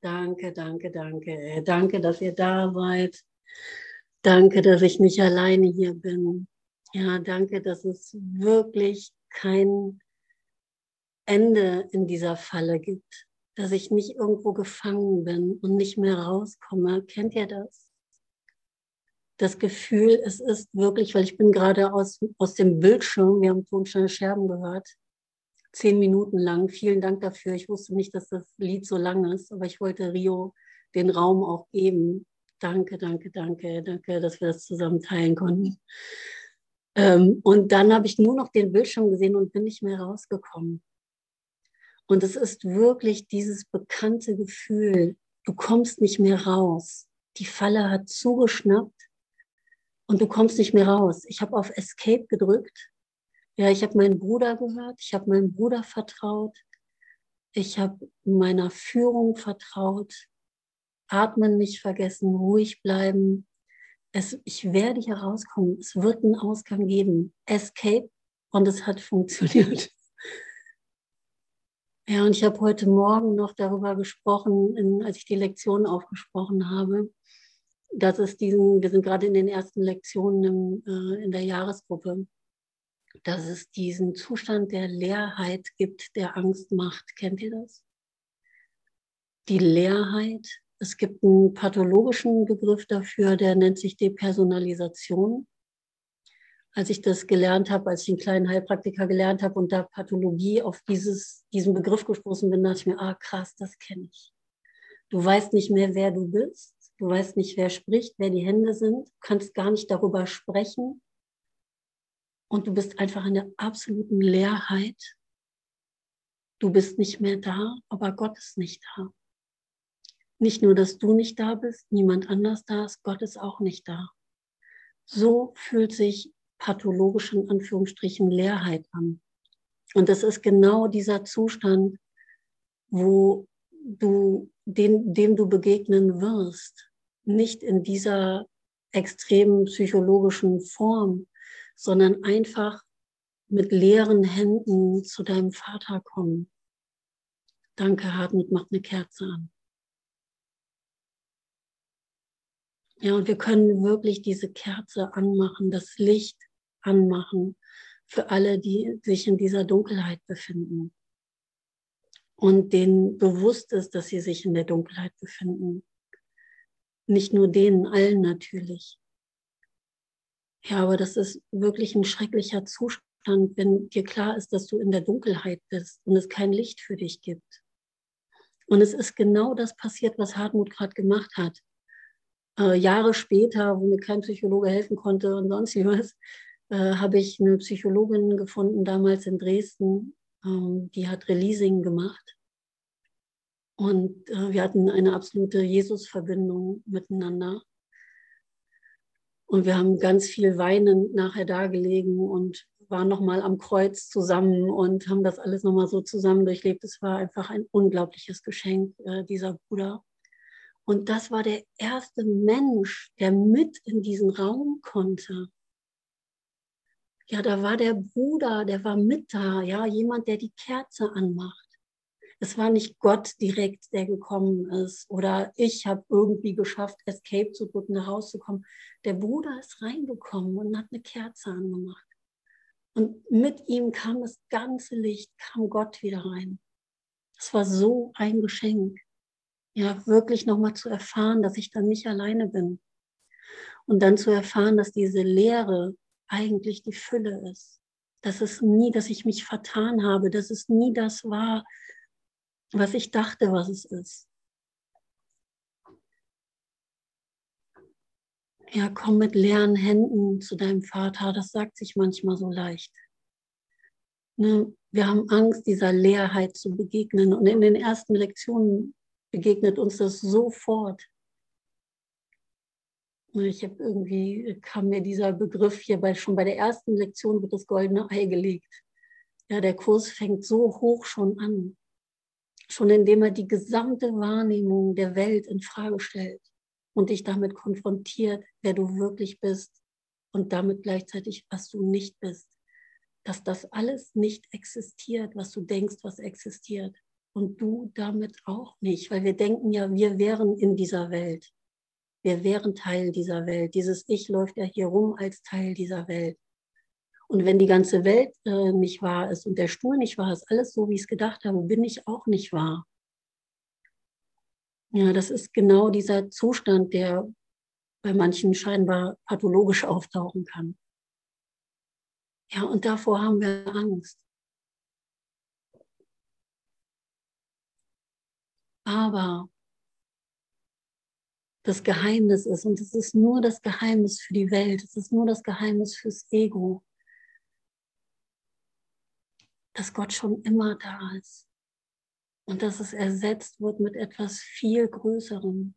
Danke, danke, danke. Danke, dass ihr da seid. Danke, dass ich nicht alleine hier bin. Ja, danke, dass es wirklich kein Ende in dieser Falle gibt. Dass ich nicht irgendwo gefangen bin und nicht mehr rauskomme. Kennt ihr das? Das Gefühl, es ist wirklich, weil ich bin gerade aus, aus dem Bildschirm, wir haben Tonsteine Scherben gehört, zehn Minuten lang. Vielen Dank dafür. Ich wusste nicht, dass das Lied so lang ist, aber ich wollte Rio den Raum auch geben. Danke, danke, danke, danke, dass wir das zusammen teilen konnten. Ähm, und dann habe ich nur noch den Bildschirm gesehen und bin nicht mehr rausgekommen. Und es ist wirklich dieses bekannte Gefühl, du kommst nicht mehr raus. Die Falle hat zugeschnappt und du kommst nicht mehr raus. Ich habe auf Escape gedrückt ja, ich habe meinen Bruder gehört, ich habe meinem Bruder vertraut, ich habe meiner Führung vertraut, atmen nicht vergessen, ruhig bleiben. Es, ich werde hier rauskommen, es wird einen Ausgang geben. Escape und es hat funktioniert. Ja, und ich habe heute Morgen noch darüber gesprochen, in, als ich die Lektion aufgesprochen habe, dass es diesen, wir sind gerade in den ersten Lektionen im, äh, in der Jahresgruppe, dass es diesen Zustand der Leerheit gibt, der Angst macht. Kennt ihr das? Die Leerheit. Es gibt einen pathologischen Begriff dafür, der nennt sich Depersonalisation. Als ich das gelernt habe, als ich den kleinen Heilpraktiker gelernt habe und da Pathologie auf dieses, diesen Begriff gestoßen bin, dachte ich mir, ah krass, das kenne ich. Du weißt nicht mehr, wer du bist. Du weißt nicht, wer spricht, wer die Hände sind. Du kannst gar nicht darüber sprechen und du bist einfach in der absoluten Leerheit. Du bist nicht mehr da, aber Gott ist nicht da. Nicht nur, dass du nicht da bist, niemand anders da ist, Gott ist auch nicht da. So fühlt sich pathologisch in Anführungsstrichen Leerheit an. Und das ist genau dieser Zustand, wo du, dem, dem du begegnen wirst. Nicht in dieser extremen psychologischen Form, sondern einfach mit leeren Händen zu deinem Vater kommen. Danke, Hartmut, macht eine Kerze an. Ja, und wir können wirklich diese Kerze anmachen, das Licht anmachen für alle, die sich in dieser Dunkelheit befinden und denen bewusst ist, dass sie sich in der Dunkelheit befinden. Nicht nur denen, allen natürlich. Ja, aber das ist wirklich ein schrecklicher Zustand, wenn dir klar ist, dass du in der Dunkelheit bist und es kein Licht für dich gibt. Und es ist genau das passiert, was Hartmut gerade gemacht hat. Äh, Jahre später, wo mir kein Psychologe helfen konnte und sonst was, äh, habe ich eine Psychologin gefunden, damals in Dresden, ähm, die hat Releasing gemacht. Und äh, wir hatten eine absolute Jesus-Verbindung miteinander. Und wir haben ganz viel weinend nachher da gelegen und waren nochmal am Kreuz zusammen und haben das alles nochmal so zusammen durchlebt. Es war einfach ein unglaubliches Geschenk, äh, dieser Bruder. Und das war der erste Mensch, der mit in diesen Raum konnte. Ja, da war der Bruder, der war mit da, ja, jemand, der die Kerze anmacht es war nicht Gott direkt, der gekommen ist oder ich habe irgendwie geschafft, Escape zu drücken, zu kommen. Der Bruder ist reingekommen und hat eine Kerze angemacht. Und mit ihm kam das ganze Licht, kam Gott wieder rein. Es war so ein Geschenk. Ja, wirklich nochmal zu erfahren, dass ich dann nicht alleine bin. Und dann zu erfahren, dass diese Leere eigentlich die Fülle ist. Dass es nie, dass ich mich vertan habe, dass es nie das war, was ich dachte, was es ist. Ja, komm mit leeren Händen zu deinem Vater, das sagt sich manchmal so leicht. Ne? Wir haben Angst, dieser Leerheit zu begegnen. Und in den ersten Lektionen begegnet uns das sofort. Ich habe irgendwie, kam mir dieser Begriff hier bei, schon bei der ersten Lektion wird das goldene Ei gelegt. Ja, der Kurs fängt so hoch schon an schon indem er die gesamte Wahrnehmung der Welt in Frage stellt und dich damit konfrontiert, wer du wirklich bist und damit gleichzeitig, was du nicht bist. Dass das alles nicht existiert, was du denkst, was existiert. und du damit auch nicht, weil wir denken ja, wir wären in dieser Welt. Wir wären Teil dieser Welt. Dieses Ich läuft ja hier rum als Teil dieser Welt. Und wenn die ganze Welt äh, nicht wahr ist und der Stuhl nicht wahr ist, alles so, wie ich es gedacht habe, bin ich auch nicht wahr. Ja, das ist genau dieser Zustand, der bei manchen scheinbar pathologisch auftauchen kann. Ja, und davor haben wir Angst. Aber das Geheimnis ist, und es ist nur das Geheimnis für die Welt, es ist nur das Geheimnis fürs Ego, dass Gott schon immer da ist und dass es ersetzt wird mit etwas viel Größerem,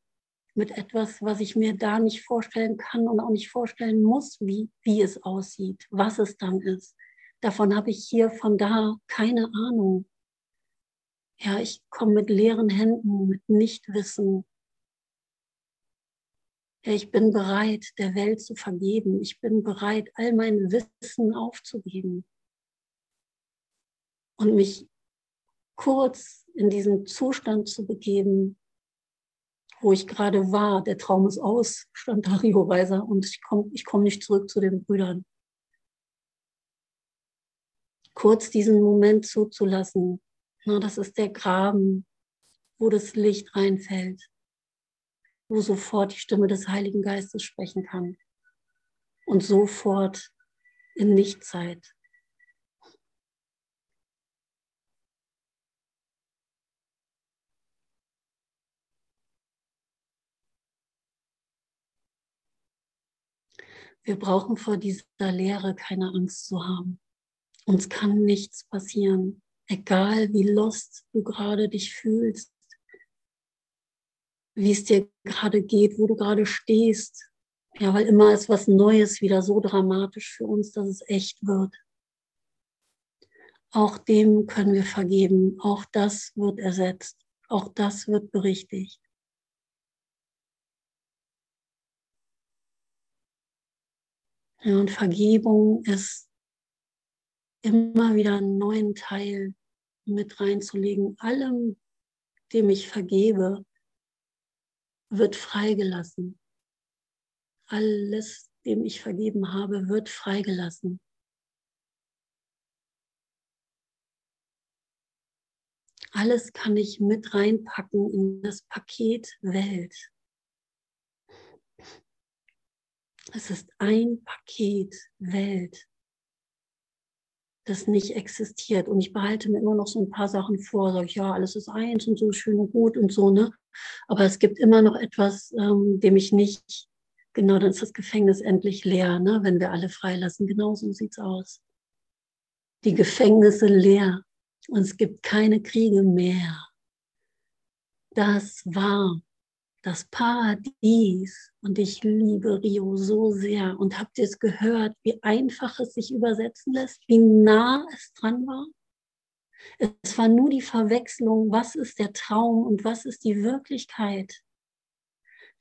mit etwas, was ich mir da nicht vorstellen kann und auch nicht vorstellen muss, wie, wie es aussieht, was es dann ist. Davon habe ich hier von da keine Ahnung. Ja, ich komme mit leeren Händen, mit Nichtwissen. Ja, ich bin bereit, der Welt zu vergeben. Ich bin bereit, all mein Wissen aufzugeben und mich kurz in diesen Zustand zu begeben, wo ich gerade war. Der Traum ist aus, stand da Rio Weiser, und ich komme ich komm nicht zurück zu den Brüdern. Kurz diesen Moment zuzulassen, na, das ist der Graben, wo das Licht reinfällt, wo sofort die Stimme des Heiligen Geistes sprechen kann und sofort in Nichtzeit Wir brauchen vor dieser Lehre keine Angst zu haben. Uns kann nichts passieren, egal wie lost du gerade dich fühlst, wie es dir gerade geht, wo du gerade stehst. Ja, weil immer ist was Neues wieder so dramatisch für uns, dass es echt wird. Auch dem können wir vergeben. Auch das wird ersetzt. Auch das wird berichtigt. Und Vergebung ist immer wieder einen neuen Teil mit reinzulegen. Allem, dem ich vergebe, wird freigelassen. Alles, dem ich vergeben habe, wird freigelassen. Alles kann ich mit reinpacken in das Paket Welt. Es ist ein Paket Welt, das nicht existiert. Und ich behalte mir immer noch so ein paar Sachen vor, sage ich, ja, alles ist eins und so schön und gut und so, ne? Aber es gibt immer noch etwas, ähm, dem ich nicht, genau, dann ist das Gefängnis endlich leer, ne? wenn wir alle freilassen. Genau so sieht's aus. Die Gefängnisse leer und es gibt keine Kriege mehr. Das war das Paradies. Und ich liebe Rio so sehr. Und habt ihr es gehört, wie einfach es sich übersetzen lässt, wie nah es dran war? Es war nur die Verwechslung, was ist der Traum und was ist die Wirklichkeit.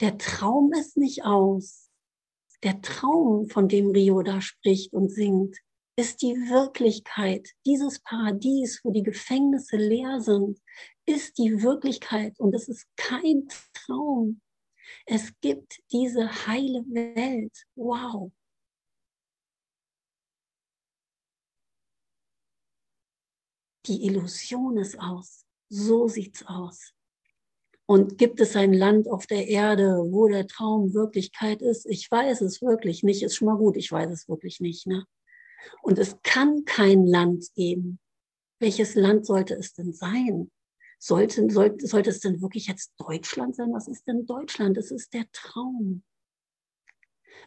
Der Traum ist nicht aus. Der Traum, von dem Rio da spricht und singt, ist die Wirklichkeit. Dieses Paradies, wo die Gefängnisse leer sind, ist die Wirklichkeit und es ist kein Traum. Es gibt diese heile Welt. Wow. Die Illusion ist aus. So sieht's aus. Und gibt es ein Land auf der Erde, wo der Traum Wirklichkeit ist? Ich weiß es wirklich nicht. Ist schon mal gut, ich weiß es wirklich nicht. Ne? Und es kann kein Land geben. Welches Land sollte es denn sein? Sollte, sollte, sollte es denn wirklich jetzt Deutschland sein? Was ist denn Deutschland? Es ist der Traum.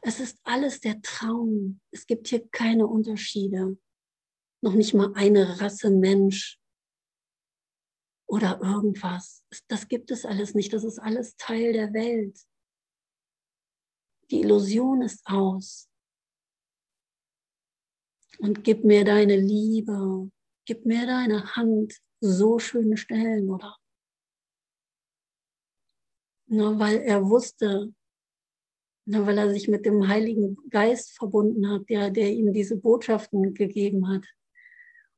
Es ist alles der Traum. Es gibt hier keine Unterschiede. Noch nicht mal eine Rasse Mensch oder irgendwas. Das gibt es alles nicht. Das ist alles Teil der Welt. Die Illusion ist aus. Und gib mir deine Liebe, gib mir deine Hand, so schöne Stellen, oder? Na, weil er wusste, na, weil er sich mit dem Heiligen Geist verbunden hat, der, der ihm diese Botschaften gegeben hat.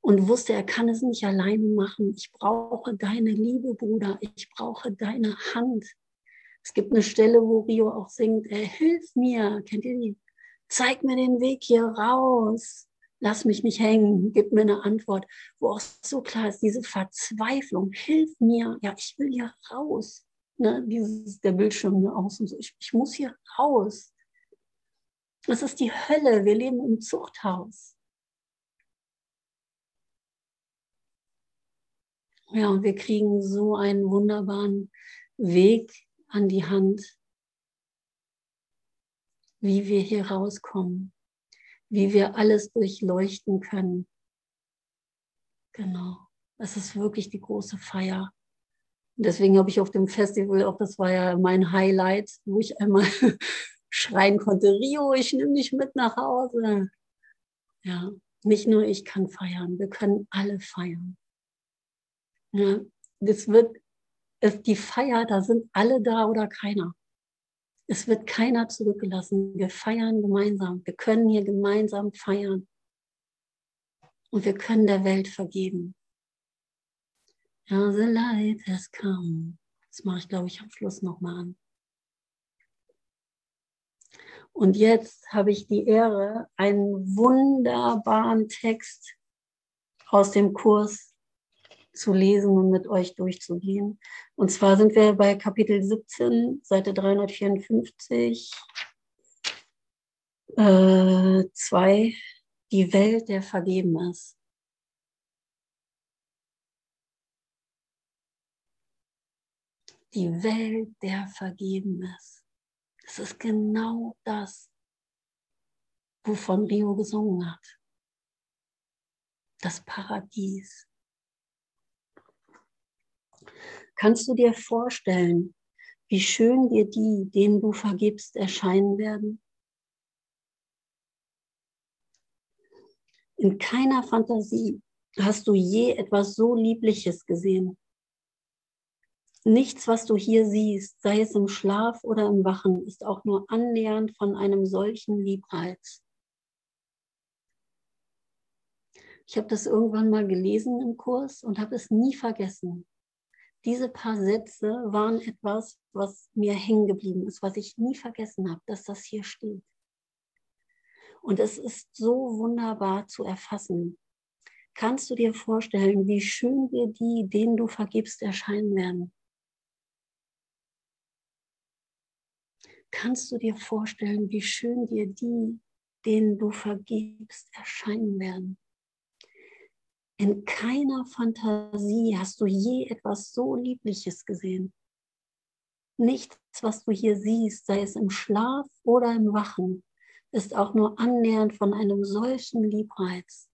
und wusste, er kann es nicht alleine machen. Ich brauche deine Liebe, Bruder. Ich brauche deine Hand. Es gibt eine Stelle, wo Rio auch singt, er hilf mir. Kennt ihr die? Zeig mir den Weg hier raus. Lass mich nicht hängen. Gib mir eine Antwort, wo auch so klar ist, diese Verzweiflung. Hilf mir. Ja, ich will hier raus. Ne, dieses, der Bildschirm hier aus und so. Ich, ich muss hier raus. Das ist die Hölle. Wir leben im Zuchthaus. Ja, und wir kriegen so einen wunderbaren Weg an die Hand, wie wir hier rauskommen, wie wir alles durchleuchten können. Genau, das ist wirklich die große Feier. Und deswegen habe ich auf dem Festival, auch das war ja mein Highlight, wo ich einmal schreien konnte, Rio, ich nehme dich mit nach Hause. Ja, nicht nur ich kann feiern, wir können alle feiern. Ja, das wird, es, die Feier, da sind alle da oder keiner. Es wird keiner zurückgelassen. Wir feiern gemeinsam. Wir können hier gemeinsam feiern. Und wir können der Welt vergeben. Ja, the light has come. Das mache ich, glaube ich, am Schluss nochmal an. Und jetzt habe ich die Ehre, einen wunderbaren Text aus dem Kurs zu lesen und mit euch durchzugehen. Und zwar sind wir bei Kapitel 17, Seite 354, 2, äh, die Welt, der vergeben ist. Die Welt, der vergeben ist. Das ist genau das, wovon Rio gesungen hat. Das Paradies. Kannst du dir vorstellen, wie schön dir die, denen du vergibst, erscheinen werden? In keiner Fantasie hast du je etwas so Liebliches gesehen. Nichts, was du hier siehst, sei es im Schlaf oder im Wachen, ist auch nur annähernd von einem solchen Liebreiz. Ich habe das irgendwann mal gelesen im Kurs und habe es nie vergessen diese paar Sätze waren etwas, was mir hängen geblieben ist, was ich nie vergessen habe, dass das hier steht. Und es ist so wunderbar zu erfassen. Kannst du dir vorstellen, wie schön dir die, denen du vergibst, erscheinen werden? Kannst du dir vorstellen, wie schön dir die, denen du vergibst, erscheinen werden? In keiner Fantasie hast du je etwas so Liebliches gesehen. Nichts, was du hier siehst, sei es im Schlaf oder im Wachen, ist auch nur annähernd von einem solchen Liebreiz.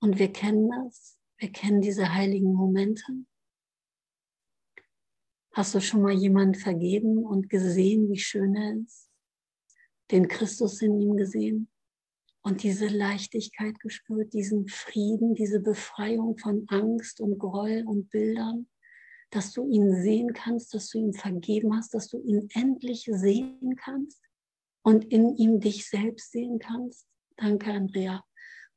Und wir kennen das, wir kennen diese heiligen Momente. Hast du schon mal jemand vergeben und gesehen, wie schön er ist? Den Christus in ihm gesehen und diese Leichtigkeit gespürt, diesen Frieden, diese Befreiung von Angst und Groll und Bildern, dass du ihn sehen kannst, dass du ihm vergeben hast, dass du ihn endlich sehen kannst und in ihm dich selbst sehen kannst. Danke, Andrea.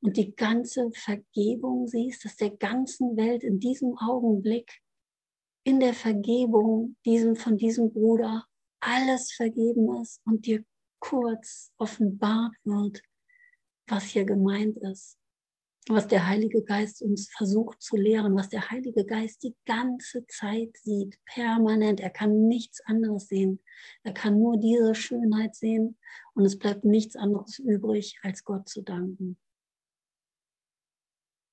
Und die ganze Vergebung siehst, dass der ganzen Welt in diesem Augenblick, in der Vergebung diesem, von diesem Bruder, alles vergeben ist und dir kurz offenbart wird, was hier gemeint ist, was der Heilige Geist uns versucht zu lehren, was der Heilige Geist die ganze Zeit sieht, permanent. Er kann nichts anderes sehen. Er kann nur diese Schönheit sehen und es bleibt nichts anderes übrig, als Gott zu danken.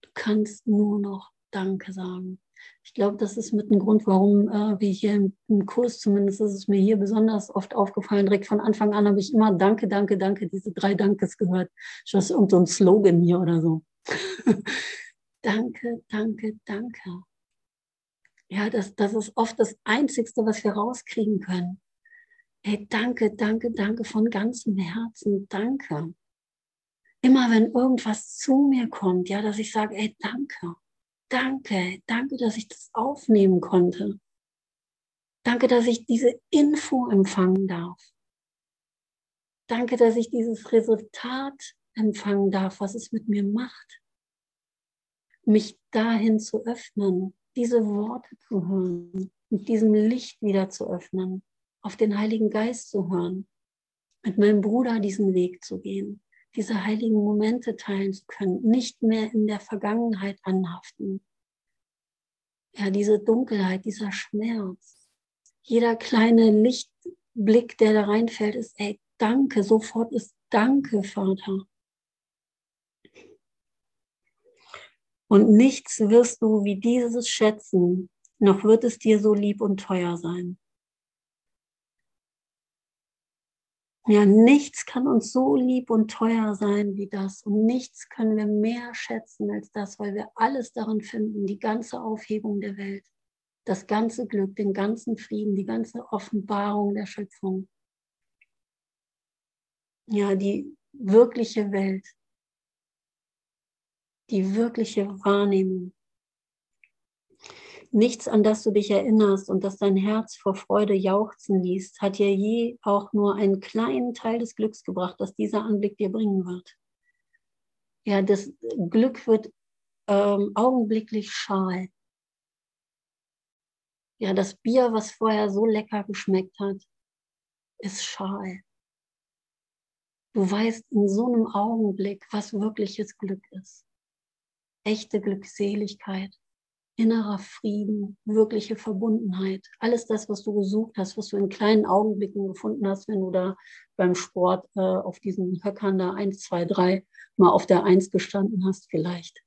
Du kannst nur noch Danke sagen. Ich glaube, das ist mit ein Grund, warum äh, wir hier im, Kurs, zumindest ist es mir hier besonders oft aufgefallen, direkt von Anfang an habe ich immer Danke, Danke, Danke, diese drei Dankes gehört. Das ist irgendein so Slogan hier oder so. danke, danke, danke. Ja, das, das ist oft das Einzigste, was wir rauskriegen können. Hey, danke, danke, danke von ganzem Herzen, danke. Immer wenn irgendwas zu mir kommt, ja, dass ich sage, ey, danke danke, danke, dass ich das aufnehmen konnte. Danke, dass ich diese Info empfangen darf. Danke, dass ich dieses Resultat empfangen darf, was es mit mir macht. Mich dahin zu öffnen, diese Worte zu hören, mit diesem Licht wieder zu öffnen, auf den Heiligen Geist zu hören, mit meinem Bruder diesen Weg zu gehen, diese heiligen Momente teilen zu können, nicht mehr in der Vergangenheit anhaften. Ja, diese Dunkelheit, dieser Schmerz, jeder kleine Lichtblick, der da reinfällt, ist, ey, danke, sofort ist danke, Vater. Und nichts wirst du wie dieses schätzen, noch wird es dir so lieb und teuer sein. Ja, nichts kann uns so lieb und teuer sein wie das. Und nichts können wir mehr schätzen als das, weil wir alles darin finden, die ganze Aufhebung der Welt, das ganze Glück, den ganzen Frieden, die ganze Offenbarung der Schöpfung. Ja, die wirkliche Welt, die wirkliche Wahrnehmung. Nichts, an das du dich erinnerst und das dein Herz vor Freude jauchzen ließ, hat dir je auch nur einen kleinen Teil des Glücks gebracht, das dieser Anblick dir bringen wird. Ja, das Glück wird ähm, augenblicklich schal. Ja, das Bier, was vorher so lecker geschmeckt hat, ist schal. Du weißt in so einem Augenblick, was wirkliches Glück ist. Echte Glückseligkeit innerer Frieden, wirkliche Verbundenheit. Alles das, was du gesucht hast, was du in kleinen Augenblicken gefunden hast, wenn du da beim Sport äh, auf diesen Höckern da 1, 2, 3 mal auf der 1 gestanden hast vielleicht.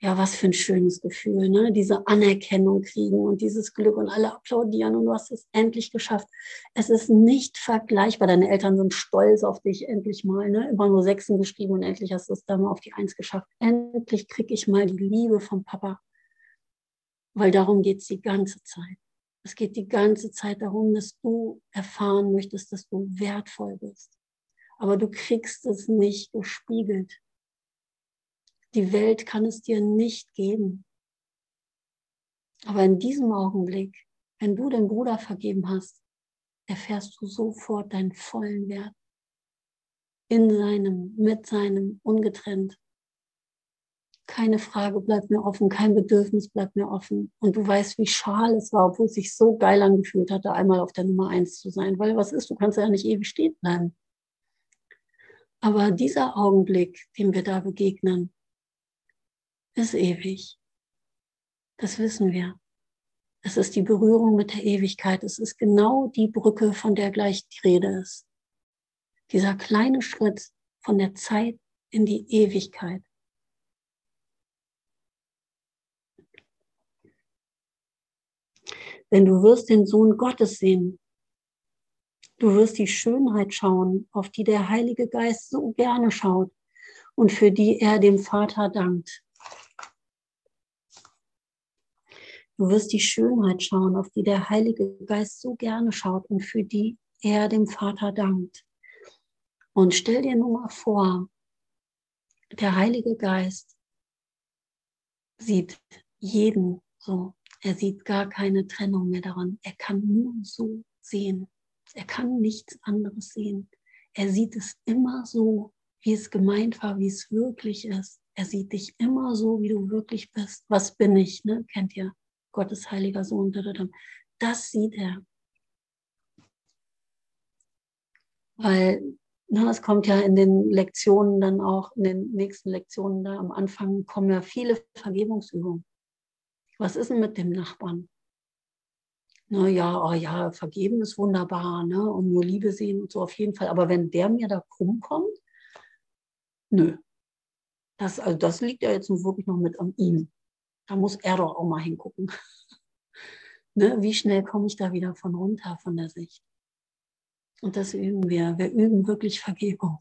Ja, was für ein schönes Gefühl, ne? Diese Anerkennung kriegen und dieses Glück und alle applaudieren und du hast es endlich geschafft. Es ist nicht vergleichbar. Deine Eltern sind stolz auf dich endlich mal, ne? Immer nur Sechsen geschrieben und endlich hast du es da mal auf die Eins geschafft. Endlich krieg ich mal die Liebe vom Papa weil darum geht es die ganze Zeit. Es geht die ganze Zeit darum, dass du erfahren möchtest, dass du wertvoll bist. Aber du kriegst es nicht gespiegelt. Die Welt kann es dir nicht geben. Aber in diesem Augenblick, wenn du den Bruder vergeben hast, erfährst du sofort deinen vollen Wert. In seinem, mit seinem, ungetrennt keine Frage bleibt mir offen, kein Bedürfnis bleibt mir offen. Und du weißt, wie schal es war, obwohl es sich so geil angefühlt hatte, einmal auf der Nummer eins zu sein. Weil was ist, du kannst ja nicht ewig stehen bleiben. Aber dieser Augenblick, dem wir da begegnen, ist ewig. Das wissen wir. Es ist die Berührung mit der Ewigkeit. Es ist genau die Brücke, von der gleich die Rede ist. Dieser kleine Schritt von der Zeit in die Ewigkeit. Denn du wirst den Sohn Gottes sehen. Du wirst die Schönheit schauen, auf die der Heilige Geist so gerne schaut und für die er dem Vater dankt. Du wirst die Schönheit schauen, auf die der Heilige Geist so gerne schaut und für die er dem Vater dankt. Und stell dir nur mal vor, der Heilige Geist sieht jeden so er sieht gar keine Trennung mehr daran. Er kann nur so sehen. Er kann nichts anderes sehen. Er sieht es immer so, wie es gemeint war, wie es wirklich ist. Er sieht dich immer so, wie du wirklich bist. Was bin ich? Ne? Kennt ihr? Gottes heiliger Sohn. Das sieht er. Weil na, es kommt ja in den Lektionen dann auch, in den nächsten Lektionen da am Anfang kommen ja viele Vergebungsübungen. Was ist denn mit dem Nachbarn? Naja, oh ja, vergeben ist wunderbar, ne? Und nur Liebe sehen und so auf jeden Fall. Aber wenn der mir da krumm kommt, nö. Das, also das liegt ja jetzt wirklich noch mit an ihm. Da muss er doch auch mal hingucken. ne? Wie schnell komme ich da wieder von runter von der Sicht? Und das üben wir. Wir üben wirklich Vergebung.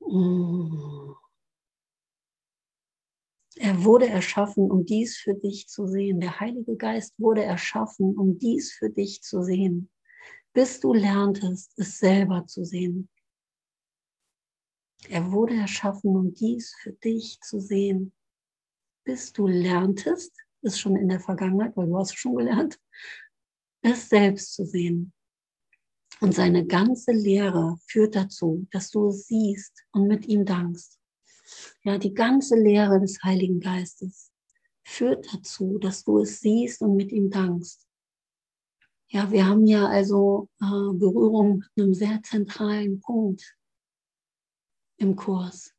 Mmh. Er wurde erschaffen, um dies für dich zu sehen. Der Heilige Geist wurde erschaffen, um dies für dich zu sehen, bis du lerntest, es selber zu sehen. Er wurde erschaffen, um dies für dich zu sehen, bis du lerntest, ist schon in der Vergangenheit, weil du hast schon gelernt, es selbst zu sehen. Und seine ganze Lehre führt dazu, dass du es siehst und mit ihm dankst. Ja, die ganze Lehre des Heiligen Geistes führt dazu, dass du es siehst und mit ihm dankst. Ja, wir haben ja also äh, Berührung mit einem sehr zentralen Punkt im Kurs.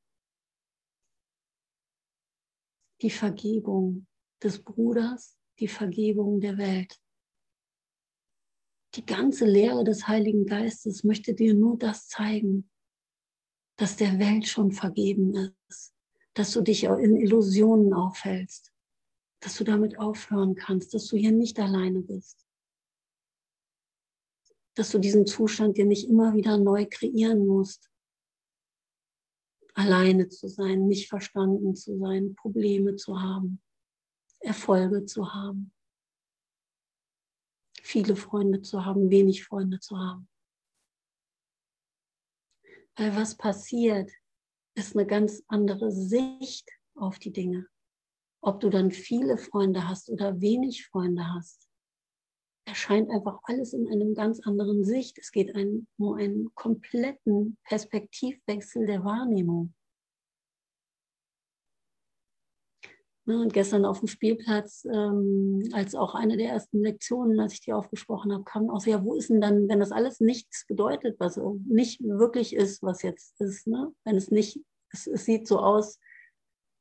Die Vergebung des Bruders, die Vergebung der Welt. Die ganze Lehre des Heiligen Geistes möchte dir nur das zeigen, dass der Welt schon vergeben ist, dass du dich in Illusionen aufhältst, dass du damit aufhören kannst, dass du hier nicht alleine bist dass du diesen Zustand dir nicht immer wieder neu kreieren musst. Alleine zu sein, nicht verstanden zu sein, Probleme zu haben, Erfolge zu haben, viele Freunde zu haben, wenig Freunde zu haben. Weil was passiert, ist eine ganz andere Sicht auf die Dinge. Ob du dann viele Freunde hast oder wenig Freunde hast, erscheint einfach alles in einem ganz anderen Sicht. Es geht ein, um einen kompletten Perspektivwechsel der Wahrnehmung. Ne, und gestern auf dem Spielplatz, ähm, als auch eine der ersten Lektionen, als ich die aufgesprochen habe, kam auch so, ja, wo ist denn dann, wenn das alles nichts bedeutet, was nicht wirklich ist, was jetzt ist, ne? wenn es nicht, es, es sieht so aus,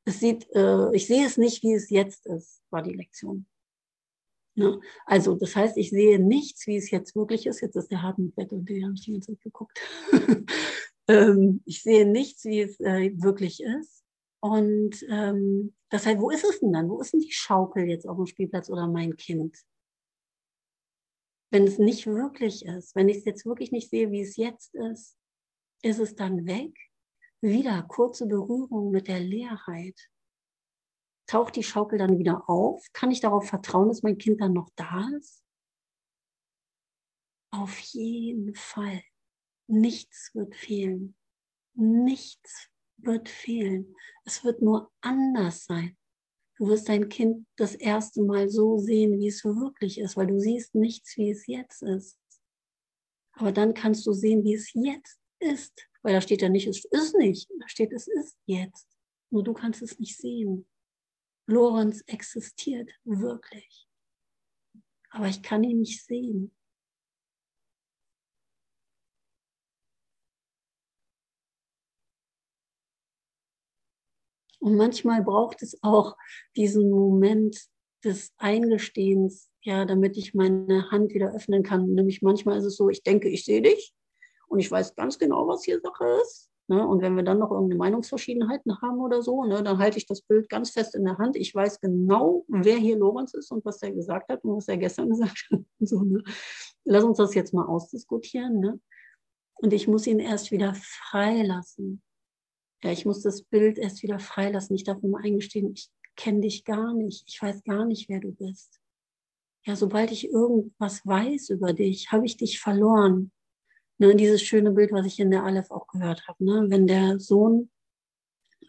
es sieht, äh, ich sehe es nicht, wie es jetzt ist, war die Lektion. Ne? Also das heißt, ich sehe nichts, wie es jetzt wirklich ist. Jetzt ist der hart Bett und die habe ich die ganze Zeit geguckt. ähm, ich sehe nichts, wie es äh, wirklich ist. Und ähm, das heißt, wo ist es denn dann? Wo ist denn die Schaukel jetzt auf dem Spielplatz oder mein Kind? Wenn es nicht wirklich ist, wenn ich es jetzt wirklich nicht sehe, wie es jetzt ist, ist es dann weg? Wieder kurze Berührung mit der Leerheit taucht die Schaukel dann wieder auf? Kann ich darauf vertrauen, dass mein Kind dann noch da ist? Auf jeden Fall. Nichts wird fehlen. Nichts wird fehlen. Es wird nur anders sein. Du wirst dein Kind das erste Mal so sehen, wie es wirklich ist, weil du siehst nichts, wie es jetzt ist. Aber dann kannst du sehen, wie es jetzt ist, weil da steht ja nicht, es ist nicht, da steht, es ist jetzt. Nur du kannst es nicht sehen. Lorenz existiert wirklich. Aber ich kann ihn nicht sehen. Und manchmal braucht es auch diesen Moment des Eingestehens, ja, damit ich meine Hand wieder öffnen kann. Nämlich manchmal ist es so, ich denke, ich sehe dich und ich weiß ganz genau, was hier Sache ist. Ne? Und wenn wir dann noch irgendeine Meinungsverschiedenheiten haben oder so, ne, dann halte ich das Bild ganz fest in der Hand. Ich weiß genau, wer hier Lorenz ist und was er gesagt hat und was er gestern gesagt hat. So, ne? Lass uns das jetzt mal ausdiskutieren. Ne? Und ich muss ihn erst wieder freilassen. Ja, ich muss das Bild erst wieder freilassen. Ich darf mir eingestehen, ich kenne dich gar nicht. Ich weiß gar nicht, wer du bist. Ja, sobald ich irgendwas weiß über dich, habe ich dich verloren. Ne, dieses schöne Bild, was ich in der Aleph auch gehört habe. Ne? Wenn der Sohn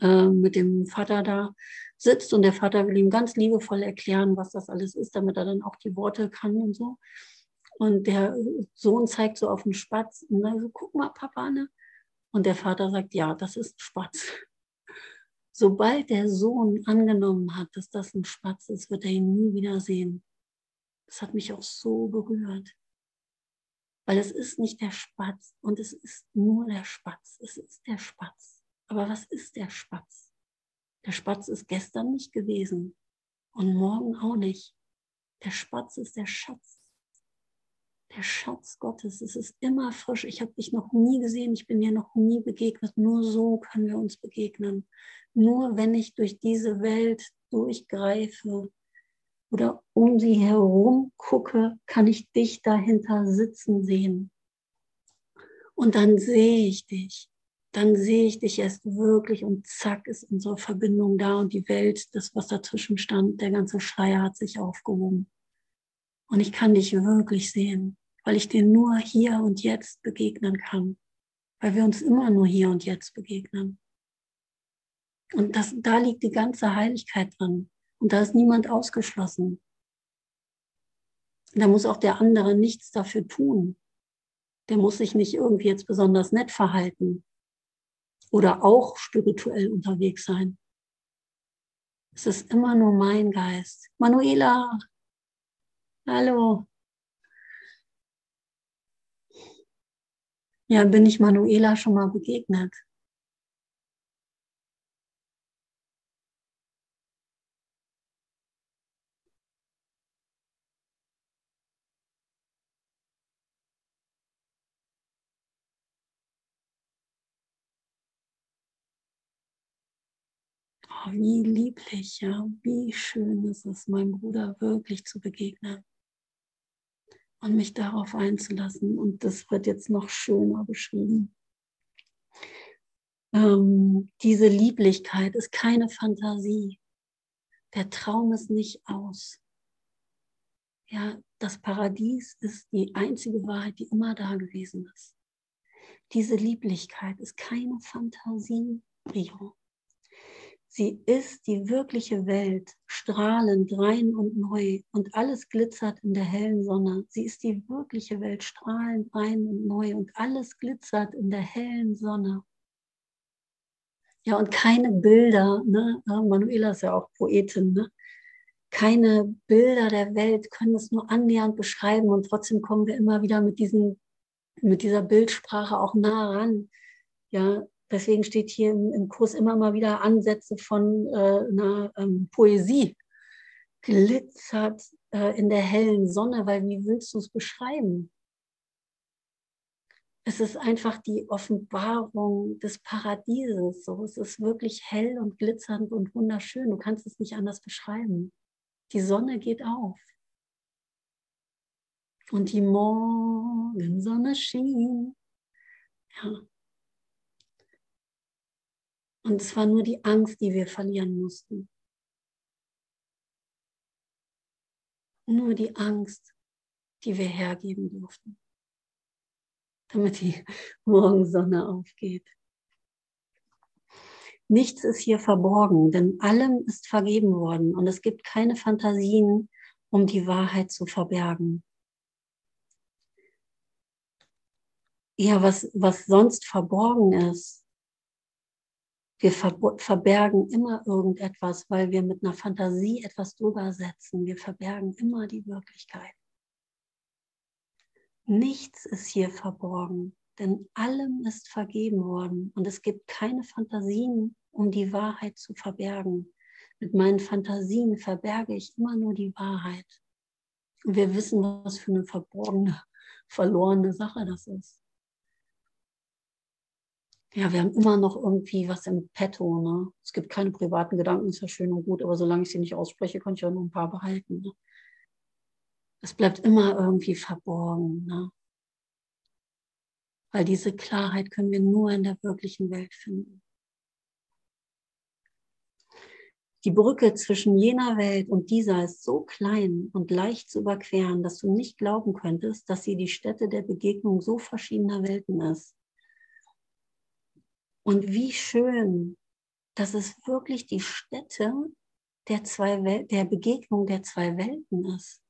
äh, mit dem Vater da sitzt und der Vater will ihm ganz liebevoll erklären, was das alles ist, damit er dann auch die Worte kann und so. Und der Sohn zeigt so auf den Spatz und dann so, guck mal, Papa, ne? Und der Vater sagt, ja, das ist ein Spatz. Sobald der Sohn angenommen hat, dass das ein Spatz ist, wird er ihn nie wieder sehen. Das hat mich auch so berührt. Weil es ist nicht der Spatz und es ist nur der Spatz. Es ist der Spatz. Aber was ist der Spatz? Der Spatz ist gestern nicht gewesen und morgen auch nicht. Der Spatz ist der Schatz. Der Schatz Gottes. Es ist immer frisch. Ich habe dich noch nie gesehen. Ich bin dir noch nie begegnet. Nur so können wir uns begegnen. Nur wenn ich durch diese Welt durchgreife, oder um sie herum gucke, kann ich dich dahinter sitzen sehen. Und dann sehe ich dich. Dann sehe ich dich erst wirklich und zack ist unsere Verbindung da und die Welt, das, was dazwischen stand, der ganze Schleier hat sich aufgehoben. Und ich kann dich wirklich sehen, weil ich dir nur hier und jetzt begegnen kann, weil wir uns immer nur hier und jetzt begegnen. Und das, da liegt die ganze Heiligkeit drin. Und da ist niemand ausgeschlossen. Da muss auch der andere nichts dafür tun. Der muss sich nicht irgendwie jetzt besonders nett verhalten oder auch spirituell unterwegs sein. Es ist immer nur mein Geist. Manuela, hallo. Ja, bin ich Manuela schon mal begegnet? Oh, wie lieblich, ja, wie schön ist es, meinem Bruder wirklich zu begegnen und mich darauf einzulassen. Und das wird jetzt noch schöner beschrieben. Ähm, diese Lieblichkeit ist keine Fantasie. Der Traum ist nicht aus. Ja, das Paradies ist die einzige Wahrheit, die immer da gewesen ist. Diese Lieblichkeit ist keine Fantasie, Rio. Sie ist die wirkliche Welt, strahlend, rein und neu und alles glitzert in der hellen Sonne. Sie ist die wirkliche Welt, strahlend, rein und neu und alles glitzert in der hellen Sonne. Ja, und keine Bilder, ne? Manuela ist ja auch Poetin, ne? keine Bilder der Welt können es nur annähernd beschreiben und trotzdem kommen wir immer wieder mit, diesen, mit dieser Bildsprache auch nah ran. Ja, Deswegen steht hier im, im Kurs immer mal wieder Ansätze von äh, einer ähm, Poesie. Glitzert äh, in der hellen Sonne, weil wie willst du es beschreiben? Es ist einfach die Offenbarung des Paradieses. So, es ist wirklich hell und glitzernd und wunderschön. Du kannst es nicht anders beschreiben. Die Sonne geht auf. Und die Morgensonne schien. Ja, und es war nur die Angst, die wir verlieren mussten. Nur die Angst, die wir hergeben durften, damit die Morgensonne aufgeht. Nichts ist hier verborgen, denn allem ist vergeben worden und es gibt keine Fantasien, um die Wahrheit zu verbergen. Ja, was, was sonst verborgen ist, wir verbergen immer irgendetwas, weil wir mit einer Fantasie etwas drüber setzen. Wir verbergen immer die Wirklichkeit. Nichts ist hier verborgen, denn allem ist vergeben worden und es gibt keine Fantasien, um die Wahrheit zu verbergen. Mit meinen Fantasien verberge ich immer nur die Wahrheit. Und wir wissen, was für eine verborgene, verlorene Sache das ist ja, wir haben immer noch irgendwie was im Petto. Ne? Es gibt keine privaten Gedanken, ist ja schön und gut, aber solange ich sie nicht ausspreche, kann ich ja nur ein paar behalten. Ne? Es bleibt immer irgendwie verborgen. Ne? Weil diese Klarheit können wir nur in der wirklichen Welt finden. Die Brücke zwischen jener Welt und dieser ist so klein und leicht zu überqueren, dass du nicht glauben könntest, dass sie die Stätte der Begegnung so verschiedener Welten ist. Und wie schön, dass es wirklich die Stätte der, zwei Wel der Begegnung der zwei Welten ist.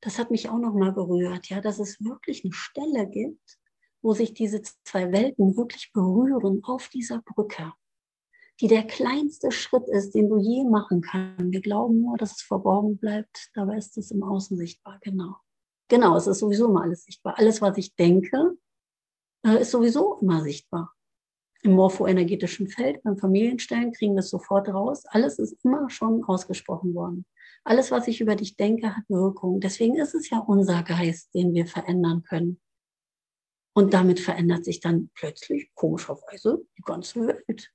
Das hat mich auch nochmal berührt, ja, dass es wirklich eine Stelle gibt, wo sich diese zwei Welten wirklich berühren auf dieser Brücke, die der kleinste Schritt ist, den du je machen kannst. Wir glauben nur, dass es verborgen bleibt, dabei ist es im Außen sichtbar, genau. Genau, es ist sowieso immer alles sichtbar. Alles, was ich denke, äh, ist sowieso immer sichtbar im morphoenergetischen Feld, beim Familienstellen, kriegen wir es sofort raus. Alles ist immer schon ausgesprochen worden. Alles, was ich über dich denke, hat Wirkung. Deswegen ist es ja unser Geist, den wir verändern können. Und damit verändert sich dann plötzlich komischerweise die ganze Welt.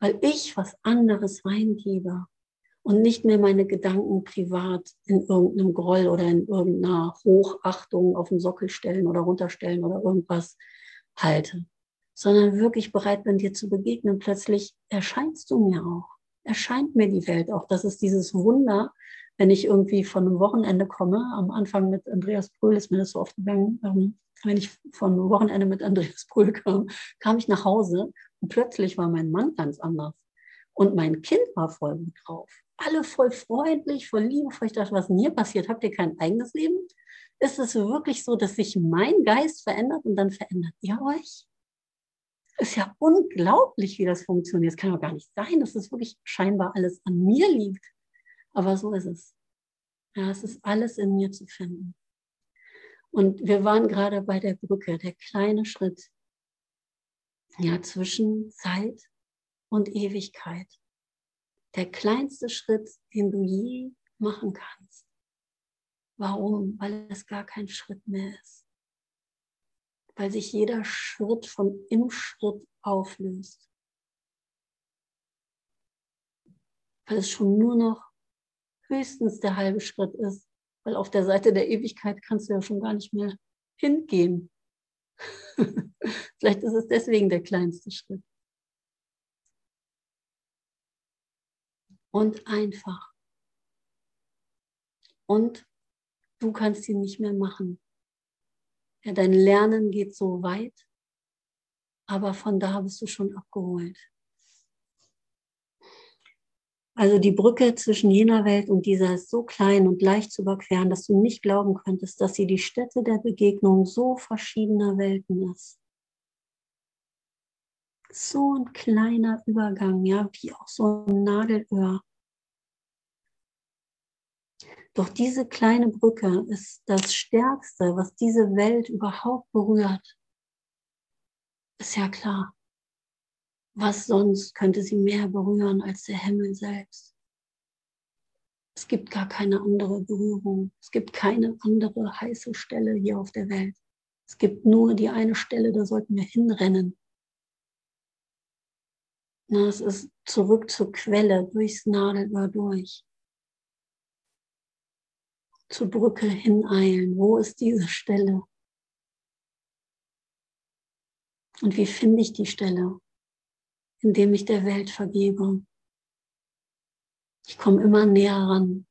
Weil ich was anderes reingebe und nicht mehr meine Gedanken privat in irgendeinem Groll oder in irgendeiner Hochachtung auf den Sockel stellen oder runterstellen oder irgendwas halte sondern wirklich bereit bin, dir zu begegnen. Plötzlich erscheinst du mir auch, erscheint mir die Welt auch. Das ist dieses Wunder, wenn ich irgendwie von einem Wochenende komme. Am Anfang mit Andreas Brühl ist mir das so oft gegangen. Ähm, wenn ich von einem Wochenende mit Andreas Brühl kam, kam ich nach Hause und plötzlich war mein Mann ganz anders. Und mein Kind war voll gut drauf. Alle voll freundlich, voll liebevoll. Ich dachte, was hier passiert? Habt ihr kein eigenes Leben? ist es wirklich so, dass sich mein Geist verändert und dann verändert ihr euch? Ist ja unglaublich, wie das funktioniert. Es kann doch gar nicht sein, dass es wirklich scheinbar alles an mir liegt. Aber so ist es. Ja, es ist alles in mir zu finden. Und wir waren gerade bei der Brücke, der kleine Schritt ja, zwischen Zeit und Ewigkeit. Der kleinste Schritt, den du je machen kannst. Warum? Weil es gar kein Schritt mehr ist. Weil sich jeder Schritt vom Im-Schritt auflöst. Weil es schon nur noch höchstens der halbe Schritt ist. Weil auf der Seite der Ewigkeit kannst du ja schon gar nicht mehr hingehen. Vielleicht ist es deswegen der kleinste Schritt. Und einfach. Und du kannst ihn nicht mehr machen. Ja, dein Lernen geht so weit, aber von da bist du schon abgeholt. Also die Brücke zwischen jener Welt und dieser ist so klein und leicht zu überqueren, dass du nicht glauben könntest, dass sie die Stätte der Begegnung so verschiedener Welten ist. So ein kleiner Übergang, ja, wie auch so ein Nadelöhr. Doch diese kleine Brücke ist das Stärkste, was diese Welt überhaupt berührt. Ist ja klar. Was sonst könnte sie mehr berühren als der Himmel selbst? Es gibt gar keine andere Berührung. Es gibt keine andere heiße Stelle hier auf der Welt. Es gibt nur die eine Stelle, da sollten wir hinrennen. Na, es ist zurück zur Quelle, durchs Nadelöhr durch. Zur Brücke hineilen. Wo ist diese Stelle? Und wie finde ich die Stelle? indem ich der Welt vergebe. Ich komme immer näher ran.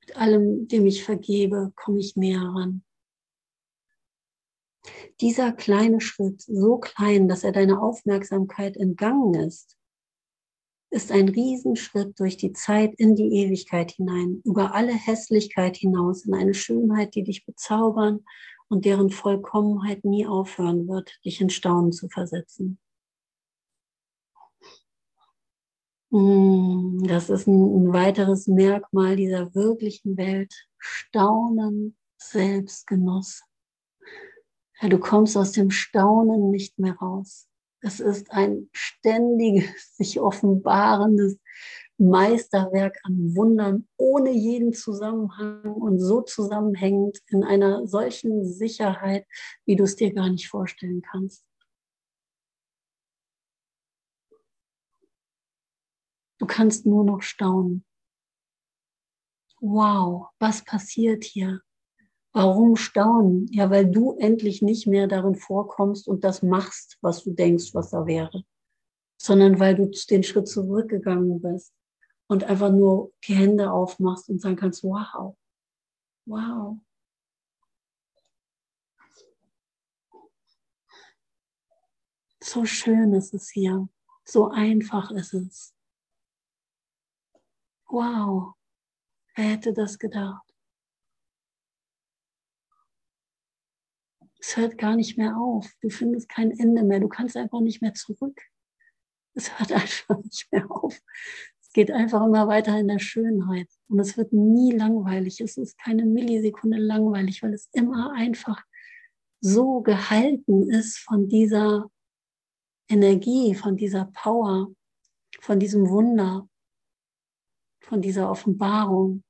Mit allem, dem ich vergebe, komme ich näher ran. Dieser kleine Schritt, so klein, dass er deiner Aufmerksamkeit entgangen ist, ist ein Riesenschritt durch die Zeit in die Ewigkeit hinein, über alle Hässlichkeit hinaus, in eine Schönheit, die dich bezaubern und deren Vollkommenheit nie aufhören wird, dich in Staunen zu versetzen. Mm, das ist ein, weiteres Merkmal dieser wirklichen Welt. Staunen, Selbstgenuss. Du kommst aus dem Staunen nicht mehr raus. Es ist ein ständiges, sich offenbarendes Meisterwerk an Wundern ohne jeden Zusammenhang und so zusammenhängend in einer solchen Sicherheit, wie du es dir gar nicht vorstellen kannst. Du kannst nur noch staunen. Wow, was passiert hier? Warum staunen? Ja, weil du endlich nicht mehr darin vorkommst und das machst, was du denkst, was da wäre, sondern weil du den Schritt zurückgegangen bist und einfach nur die Hände aufmachst und sagen kannst, wow, wow. So schön ist es hier, so einfach ist es. Wow, wer hätte das gedacht? Es hört gar nicht mehr auf. Du findest kein Ende mehr. Du kannst einfach nicht mehr zurück. Es hört einfach nicht mehr auf. Es geht einfach immer weiter in der Schönheit. Und es wird nie langweilig. Es ist keine Millisekunde langweilig, weil es immer einfach so gehalten ist von dieser Energie, von dieser Power, von diesem Wunder, von dieser Offenbarung.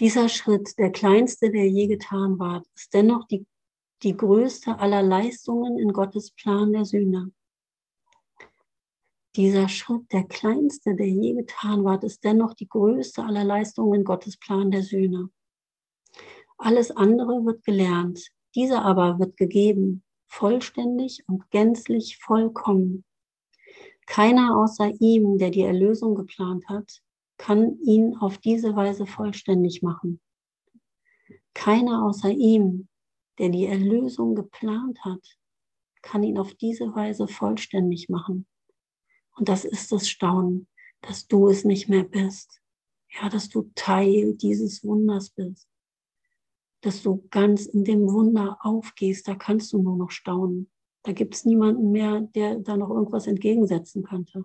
Dieser Schritt, der kleinste, der je getan war, ist dennoch die, die größte aller Leistungen in Gottes Plan der Sühne. Dieser Schritt, der kleinste, der je getan war, ist dennoch die größte aller Leistungen in Gottes Plan der Sühne. Alles andere wird gelernt, dieser aber wird gegeben, vollständig und gänzlich vollkommen. Keiner außer ihm, der die Erlösung geplant hat, kann ihn auf diese Weise vollständig machen. Keiner außer ihm, der die Erlösung geplant hat, kann ihn auf diese Weise vollständig machen. Und das ist das Staunen, dass du es nicht mehr bist. Ja, dass du Teil dieses Wunders bist. Dass du ganz in dem Wunder aufgehst, da kannst du nur noch staunen. Da gibt es niemanden mehr, der da noch irgendwas entgegensetzen könnte.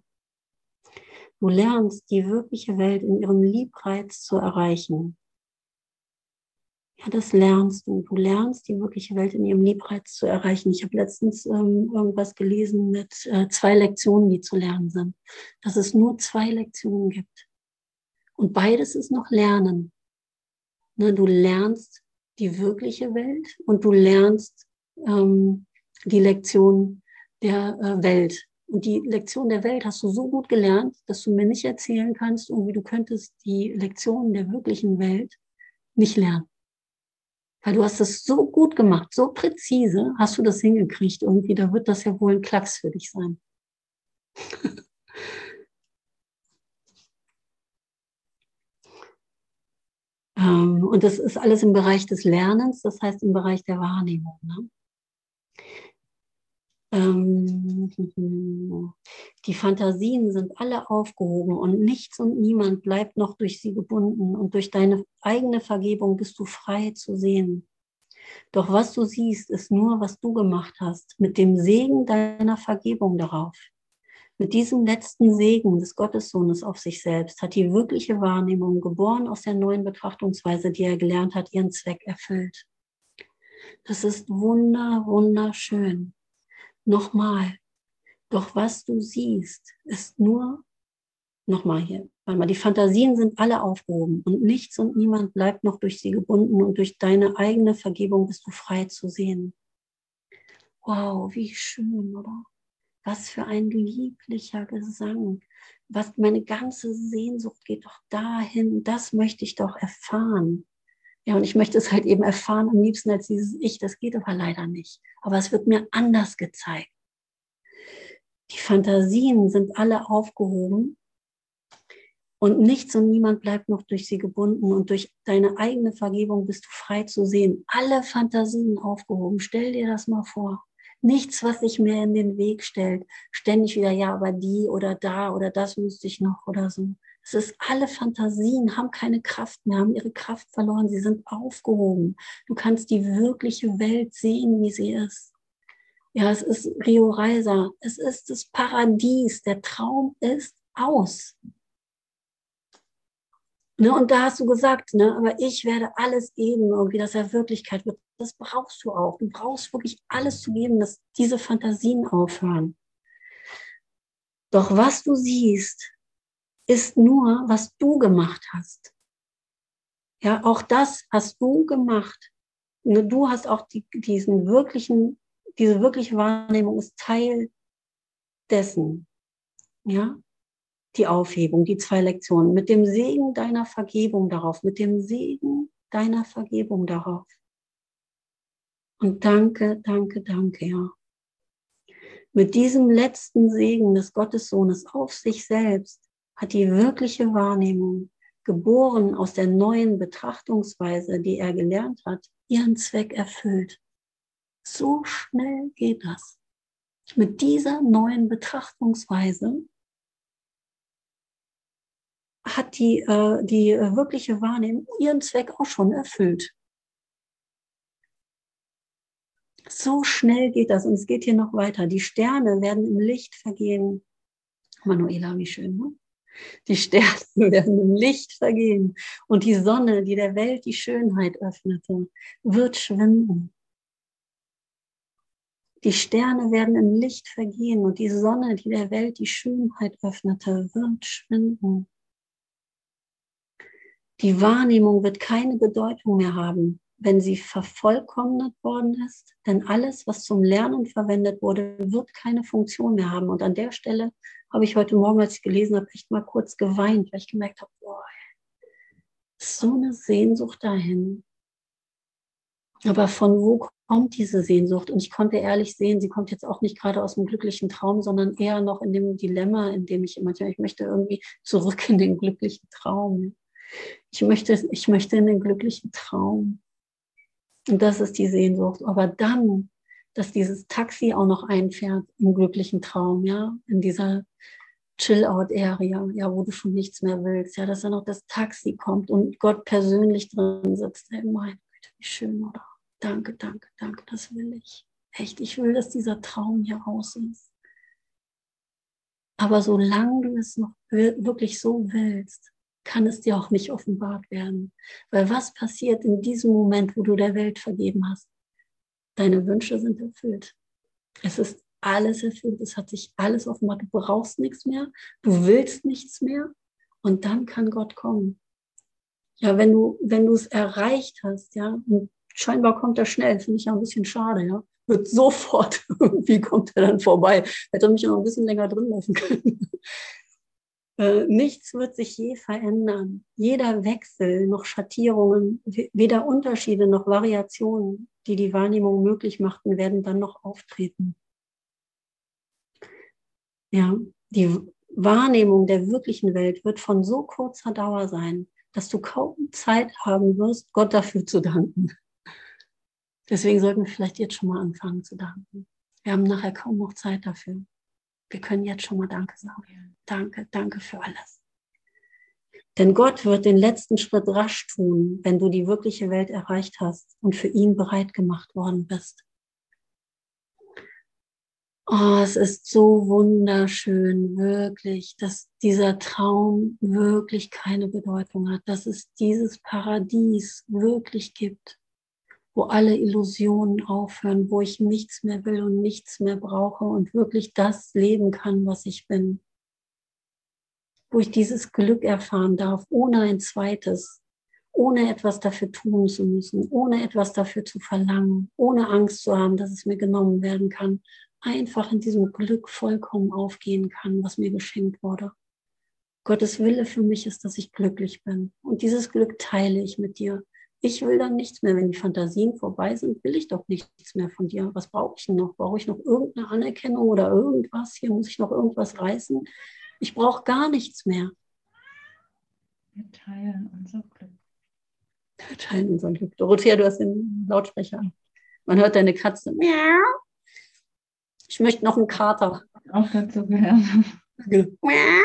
Du lernst die wirkliche Welt in ihrem Liebreiz zu erreichen. Ja, das lernst du. Du lernst die wirkliche Welt in ihrem Liebreiz zu erreichen. Ich habe letztens ähm, irgendwas gelesen mit äh, zwei Lektionen, die zu lernen sind. Dass es nur zwei Lektionen gibt. Und beides ist noch Lernen. Ne, du lernst die wirkliche Welt und du lernst ähm, die Lektion der äh, Welt. Und die Lektion der Welt hast du so gut gelernt, dass du mir nicht erzählen kannst, irgendwie du könntest die Lektion der wirklichen Welt nicht lernen. Weil du hast das so gut gemacht, so präzise hast du das hingekriegt. Irgendwie, da wird das ja wohl ein Klacks für dich sein. Ähm, und das ist alles im Bereich des Lernens, das heißt im Bereich der Wahrnehmung. Ne? Ähm, die Fantasien sind alle aufgehoben und nichts und niemand bleibt noch durch sie gebunden und durch deine eigene Vergebung bist du frei zu sehen. Doch was du siehst, ist nur, was du gemacht hast, mit dem Segen deiner Vergebung darauf. Mit diesem letzten Segen des Gottessohnes auf sich selbst hat die wirkliche Wahrnehmung, geboren aus der neuen Betrachtungsweise, die er gelernt hat, ihren Zweck erfüllt. Das ist wunder, wunderschön. Nochmal. Doch was du siehst, ist nur, nochmal hier, weil die Fantasien sind alle aufgehoben und nichts und niemand bleibt noch durch sie gebunden und durch deine eigene Vergebung bist du frei zu sehen. Wow, wie schön, oder? Was für ein lieblicher Gesang. Was meine ganze Sehnsucht geht doch dahin, das möchte ich doch erfahren. Ja, und ich möchte es halt eben erfahren am liebsten als dieses Ich. Das geht aber leider nicht. Aber es wird mir anders gezeigt. Die Fantasien sind alle aufgehoben und nichts und niemand bleibt noch durch sie gebunden und durch deine eigene Vergebung bist du frei zu sehen. Alle Fantasien aufgehoben. Stell dir das mal vor. Nichts, was sich mehr in den Weg stellt. Ständig wieder, ja, aber die oder da oder das müsste ich noch oder so. Es ist alle Fantasien, haben keine Kraft mehr, haben ihre Kraft verloren, sie sind aufgehoben. Du kannst die wirkliche Welt sehen, wie sie ist. Ja, es ist Rio Reiser, es ist das Paradies, der Traum ist aus. Ne, und da hast du gesagt, ne, aber ich werde alles geben, irgendwie, dass er Wirklichkeit wird. Das brauchst du auch. Du brauchst wirklich alles zu geben, dass diese Fantasien aufhören. Doch was du siehst, ist nur, was du gemacht hast. Ja, auch das hast du gemacht. Du hast auch die, diesen wirklichen, diese wirkliche Wahrnehmung ist Teil dessen. Ja, die Aufhebung, die zwei Lektionen, mit dem Segen deiner Vergebung darauf, mit dem Segen deiner Vergebung darauf. Und danke, danke, danke, ja. Mit diesem letzten Segen des Gottessohnes auf sich selbst hat die wirkliche Wahrnehmung, geboren aus der neuen Betrachtungsweise, die er gelernt hat, ihren Zweck erfüllt. So schnell geht das. Mit dieser neuen Betrachtungsweise hat die, äh, die wirkliche Wahrnehmung ihren Zweck auch schon erfüllt. So schnell geht das und es geht hier noch weiter. Die Sterne werden im Licht vergehen. Manuela, wie schön, ne? Die Sterne werden im Licht vergehen und die Sonne, die der Welt die Schönheit öffnete, wird schwinden. Die Sterne werden im Licht vergehen und die Sonne, die der Welt die Schönheit öffnete, wird schwinden. Die Wahrnehmung wird keine Bedeutung mehr haben, wenn sie vervollkommnet worden ist, denn alles, was zum Lernen verwendet wurde, wird keine Funktion mehr haben. Und an der Stelle habe ich heute Morgen, als ich gelesen habe, echt mal kurz geweint, weil ich gemerkt habe, boah, so eine Sehnsucht dahin. Aber von wo kommt diese Sehnsucht? Und ich konnte ehrlich sehen, sie kommt jetzt auch nicht gerade aus dem glücklichen Traum, sondern eher noch in dem Dilemma, in dem ich manchmal, ich möchte irgendwie zurück in den glücklichen Traum. Ich möchte, ich möchte in den glücklichen Traum. Und das ist die Sehnsucht. Aber dann, dass dieses Taxi auch noch einfährt im glücklichen Traum, ja, in dieser Chill-out-Area, ja, wo du schon nichts mehr willst, ja, dass dann noch das Taxi kommt und Gott persönlich drin sitzt. Hey, meine Güte, wie schön, oder? Danke, danke, danke, das will ich. Echt, ich will, dass dieser Traum hier raus ist. Aber solange du es noch wirklich so willst, kann es dir auch nicht offenbart werden. Weil was passiert in diesem Moment, wo du der Welt vergeben hast? Deine Wünsche sind erfüllt. Es ist alles erfüllt. Es hat sich alles offenbart. Du brauchst nichts mehr. Du willst nichts mehr. Und dann kann Gott kommen. Ja, wenn du, wenn du es erreicht hast, ja, und scheinbar kommt er schnell, finde ich ja ein bisschen schade, ja. Wird sofort, irgendwie kommt er dann vorbei. Hätte mich noch ein bisschen länger drin lassen können. Äh, nichts wird sich je verändern. Jeder Wechsel, noch Schattierungen, weder Unterschiede noch Variationen, die die Wahrnehmung möglich machten, werden dann noch auftreten. Ja, die Wahrnehmung der wirklichen Welt wird von so kurzer Dauer sein, dass du kaum Zeit haben wirst, Gott dafür zu danken. Deswegen sollten wir vielleicht jetzt schon mal anfangen zu danken. Wir haben nachher kaum noch Zeit dafür. Wir können jetzt schon mal Danke sagen. Danke, danke für alles. Denn Gott wird den letzten Schritt rasch tun, wenn du die wirkliche Welt erreicht hast und für ihn bereit gemacht worden bist. Oh, es ist so wunderschön, wirklich, dass dieser Traum wirklich keine Bedeutung hat, dass es dieses Paradies wirklich gibt wo alle Illusionen aufhören, wo ich nichts mehr will und nichts mehr brauche und wirklich das leben kann, was ich bin. Wo ich dieses Glück erfahren darf, ohne ein zweites, ohne etwas dafür tun zu müssen, ohne etwas dafür zu verlangen, ohne Angst zu haben, dass es mir genommen werden kann, einfach in diesem Glück vollkommen aufgehen kann, was mir geschenkt wurde. Gottes Wille für mich ist, dass ich glücklich bin. Und dieses Glück teile ich mit dir. Ich will dann nichts mehr. Wenn die Fantasien vorbei sind, will ich doch nichts mehr von dir. Was brauche ich noch? Brauche ich noch irgendeine Anerkennung oder irgendwas? Hier muss ich noch irgendwas reißen. Ich brauche gar nichts mehr. Wir teilen unser Glück. Wir teilen unser Glück. Dorothea, du hast den Lautsprecher an. Man hört deine Katze. Miau. Ich möchte noch einen Kater. Auch dazu gehören. Miau. Hm,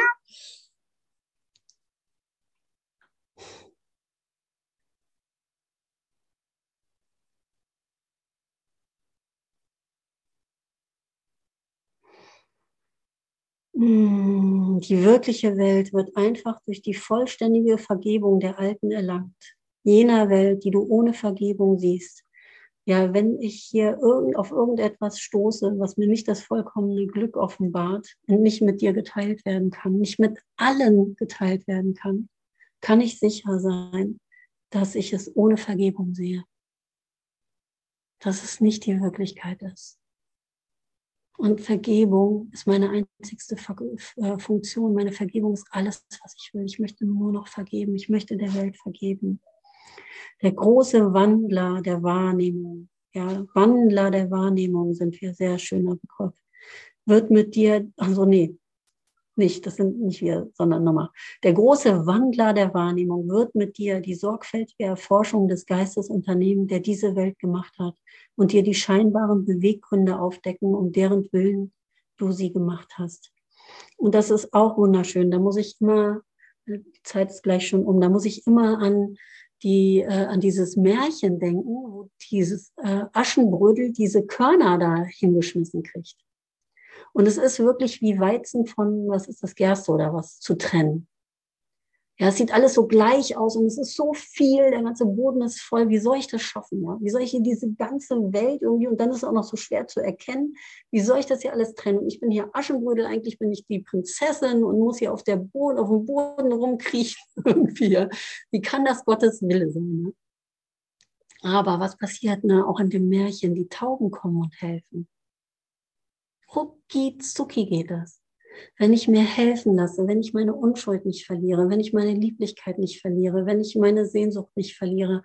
die wirkliche Welt wird einfach durch die vollständige Vergebung der Alten erlangt. Jener Welt, die du ohne Vergebung siehst. Ja, wenn ich hier irgend, auf irgendetwas stoße, was mir nicht das vollkommene Glück offenbart und nicht mit dir geteilt werden kann, nicht mit allen geteilt werden kann, kann ich sicher sein, dass ich es ohne Vergebung sehe. Dass es nicht die Wirklichkeit ist. Und Vergebung ist meine einzigste äh, Funktion. Meine Vergebung ist alles, was ich will. Ich möchte nur noch vergeben. Ich möchte der Welt vergeben. Der große Wandler der Wahrnehmung, ja, Wandler der Wahrnehmung sind wir sehr schöner Begriff, wird mit dir, also nee, nicht, das sind nicht wir, sondern nochmal. Der große Wandler der Wahrnehmung wird mit dir die sorgfältige Erforschung des Geistes unternehmen, der diese Welt gemacht hat und dir die scheinbaren Beweggründe aufdecken, um deren Willen du sie gemacht hast. Und das ist auch wunderschön. Da muss ich immer, die Zeit ist gleich schon um, da muss ich immer an die, äh, an dieses Märchen denken, wo dieses äh, Aschenbrödel diese Körner da hingeschmissen kriegt. Und es ist wirklich wie Weizen von, was ist das, Gerste oder was, zu trennen. Ja, es sieht alles so gleich aus und es ist so viel, der ganze Boden ist voll. Wie soll ich das schaffen? Ja? Wie soll ich hier diese ganze Welt irgendwie, und dann ist es auch noch so schwer zu erkennen, wie soll ich das hier alles trennen? Und ich bin hier Aschenbrödel, eigentlich bin ich die Prinzessin und muss hier auf, der Boden, auf dem Boden rumkriechen irgendwie. Ja? Wie kann das Gottes Wille sein? Ja? Aber was passiert ne, auch in dem Märchen? Die Tauben kommen und helfen. Rucki zucki geht das. Wenn ich mir helfen lasse, wenn ich meine Unschuld nicht verliere, wenn ich meine Lieblichkeit nicht verliere, wenn ich meine Sehnsucht nicht verliere,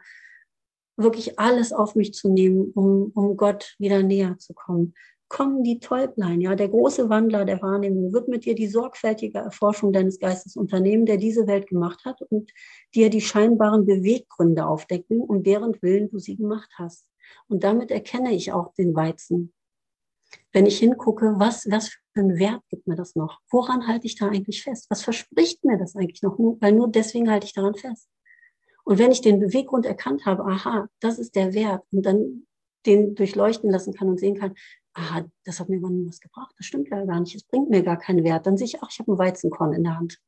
wirklich alles auf mich zu nehmen, um, um Gott wieder näher zu kommen, kommen die Täublein, ja, der große Wandler der Wahrnehmung wird mit dir die sorgfältige Erforschung deines Geistes unternehmen, der diese Welt gemacht hat und dir die scheinbaren Beweggründe aufdecken, um deren Willen du sie gemacht hast. Und damit erkenne ich auch den Weizen. Wenn ich hingucke, was, was für einen Wert gibt mir das noch? Woran halte ich da eigentlich fest? Was verspricht mir das eigentlich noch? Weil nur deswegen halte ich daran fest. Und wenn ich den Beweggrund erkannt habe, aha, das ist der Wert, und dann den durchleuchten lassen kann und sehen kann, aha, das hat mir aber nie was gebracht, das stimmt ja gar nicht, es bringt mir gar keinen Wert, dann sehe ich, ach, ich habe einen Weizenkorn in der Hand.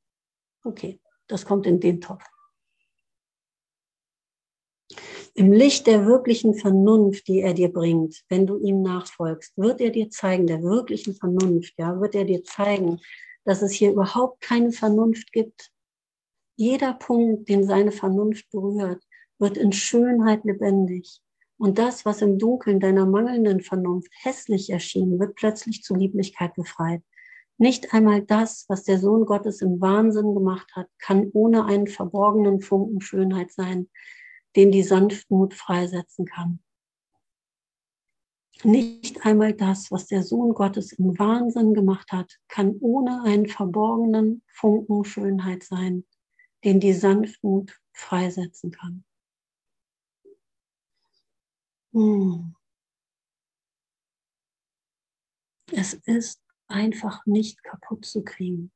Okay, das kommt in den Topf. Im Licht der wirklichen Vernunft, die er dir bringt, wenn du ihm nachfolgst, wird er dir zeigen, der wirklichen Vernunft, ja, wird er dir zeigen, dass es hier überhaupt keine Vernunft gibt. Jeder Punkt, den seine Vernunft berührt, wird in Schönheit lebendig. Und das, was im Dunkeln deiner mangelnden Vernunft hässlich erschien, wird plötzlich zu Lieblichkeit befreit. Nicht einmal das, was der Sohn Gottes im Wahnsinn gemacht hat, kann ohne einen verborgenen Funken Schönheit sein, den die Sanftmut freisetzen kann. Nicht einmal das, was der Sohn Gottes im Wahnsinn gemacht hat, kann ohne einen verborgenen Funken Schönheit sein, den die Sanftmut freisetzen kann. Hm. Es ist einfach nicht kaputt zu kriegen.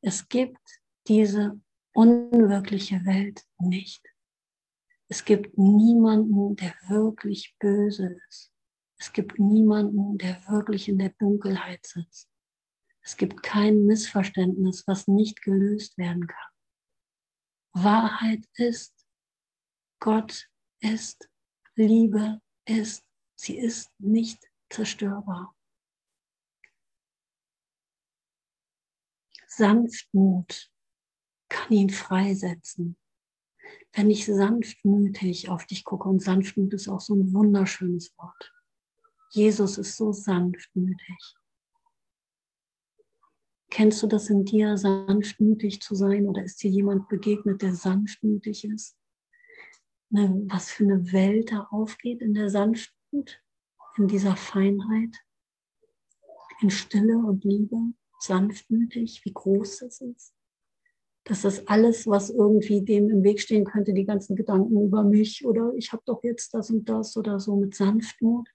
Es gibt diese unwirkliche Welt nicht. Es gibt niemanden, der wirklich böse ist. Es gibt niemanden, der wirklich in der Dunkelheit sitzt. Es gibt kein Missverständnis, was nicht gelöst werden kann. Wahrheit ist, Gott ist, Liebe ist, sie ist nicht zerstörbar. Sanftmut kann ihn freisetzen wenn ich sanftmütig auf dich gucke, und sanftmütig ist auch so ein wunderschönes Wort. Jesus ist so sanftmütig. Kennst du das in dir, sanftmütig zu sein? Oder ist dir jemand begegnet, der sanftmütig ist? Ne, was für eine Welt da aufgeht in der Sanftmut, in dieser Feinheit, in Stille und Liebe, sanftmütig, wie groß das ist dass das alles, was irgendwie dem im Weg stehen könnte, die ganzen Gedanken über mich oder ich habe doch jetzt das und das oder so mit Sanftmut,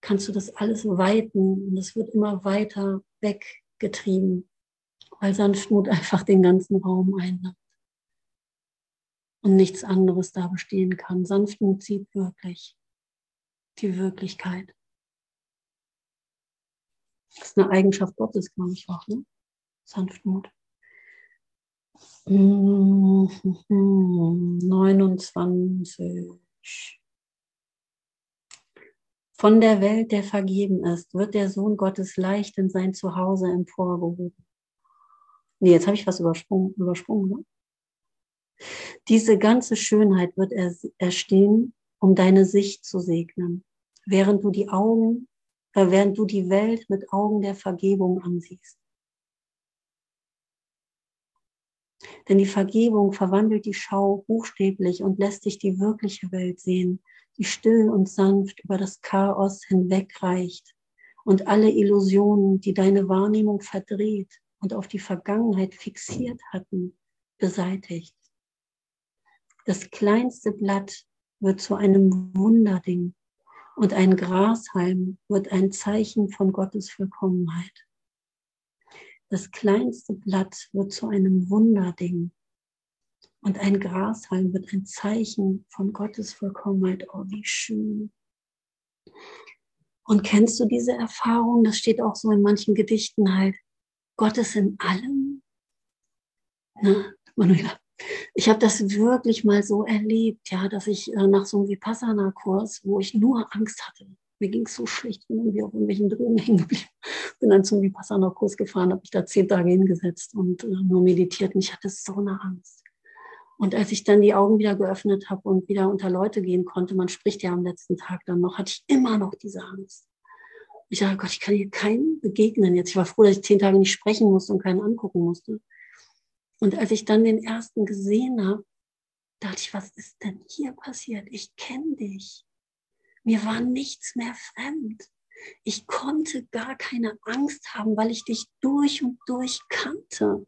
kannst du das alles weiten und es wird immer weiter weggetrieben, weil Sanftmut einfach den ganzen Raum einnimmt und nichts anderes da bestehen kann. Sanftmut sieht wirklich die Wirklichkeit. Das ist eine Eigenschaft Gottes, glaube ich auch, ne? Sanftmut. 29. Von der Welt, der vergeben ist, wird der Sohn Gottes leicht in sein Zuhause emporgehoben. Nee, jetzt habe ich was übersprungen. übersprungen ne? Diese ganze Schönheit wird er, erstehen, um deine Sicht zu segnen, während du die Augen, äh, während du die Welt mit Augen der Vergebung ansiehst. Denn die Vergebung verwandelt die Schau buchstäblich und lässt dich die wirkliche Welt sehen, die still und sanft über das Chaos hinwegreicht und alle Illusionen, die deine Wahrnehmung verdreht und auf die Vergangenheit fixiert hatten, beseitigt. Das kleinste Blatt wird zu einem Wunderding und ein Grashalm wird ein Zeichen von Gottes Vollkommenheit. Das kleinste Blatt wird zu einem Wunderding. Und ein Grashalm wird ein Zeichen von Gottes Vollkommenheit. Oh, wie schön. Und kennst du diese Erfahrung? Das steht auch so in manchen Gedichten halt. Gott ist in allem. Na, Manuela, ich habe das wirklich mal so erlebt, ja, dass ich äh, nach so einem Vipassana-Kurs, wo ich nur Angst hatte, mir ging es so schlecht, bin irgendwie auf irgendwelchen Drogen hängen geblieben. Bin dann zum Vipassana-Kurs gefahren, habe mich da zehn Tage hingesetzt und äh, nur meditiert und ich hatte so eine Angst. Und als ich dann die Augen wieder geöffnet habe und wieder unter Leute gehen konnte, man spricht ja am letzten Tag dann noch, hatte ich immer noch diese Angst. Ich dachte, Gott, ich kann hier keinen begegnen jetzt. Ich war froh, dass ich zehn Tage nicht sprechen musste und keinen angucken musste. Und als ich dann den ersten gesehen habe, dachte ich, was ist denn hier passiert? Ich kenne dich. Mir war nichts mehr fremd. Ich konnte gar keine Angst haben, weil ich dich durch und durch kannte.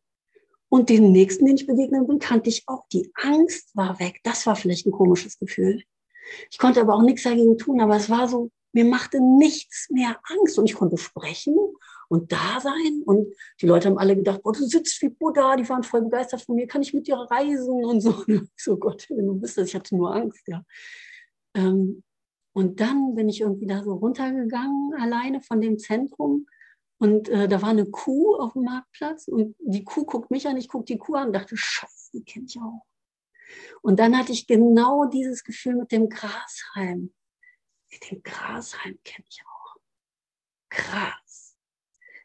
Und den nächsten, den ich begegnet bin, kannte ich auch. Die Angst war weg. Das war vielleicht ein komisches Gefühl. Ich konnte aber auch nichts dagegen tun, aber es war so, mir machte nichts mehr Angst und ich konnte sprechen und da sein. Und die Leute haben alle gedacht, boah, du sitzt wie Buddha, die waren voll begeistert von mir, kann ich mit dir reisen und so. so Gott, wenn du bist das, ich hatte nur Angst, ja. Ähm, und dann bin ich irgendwie da so runtergegangen, alleine von dem Zentrum. Und äh, da war eine Kuh auf dem Marktplatz und die Kuh guckt mich an, ich gucke die Kuh an und dachte, Scheiße, die kenne ich auch. Und dann hatte ich genau dieses Gefühl mit dem Grashalm. Dem Grashalm kenne ich auch. Krass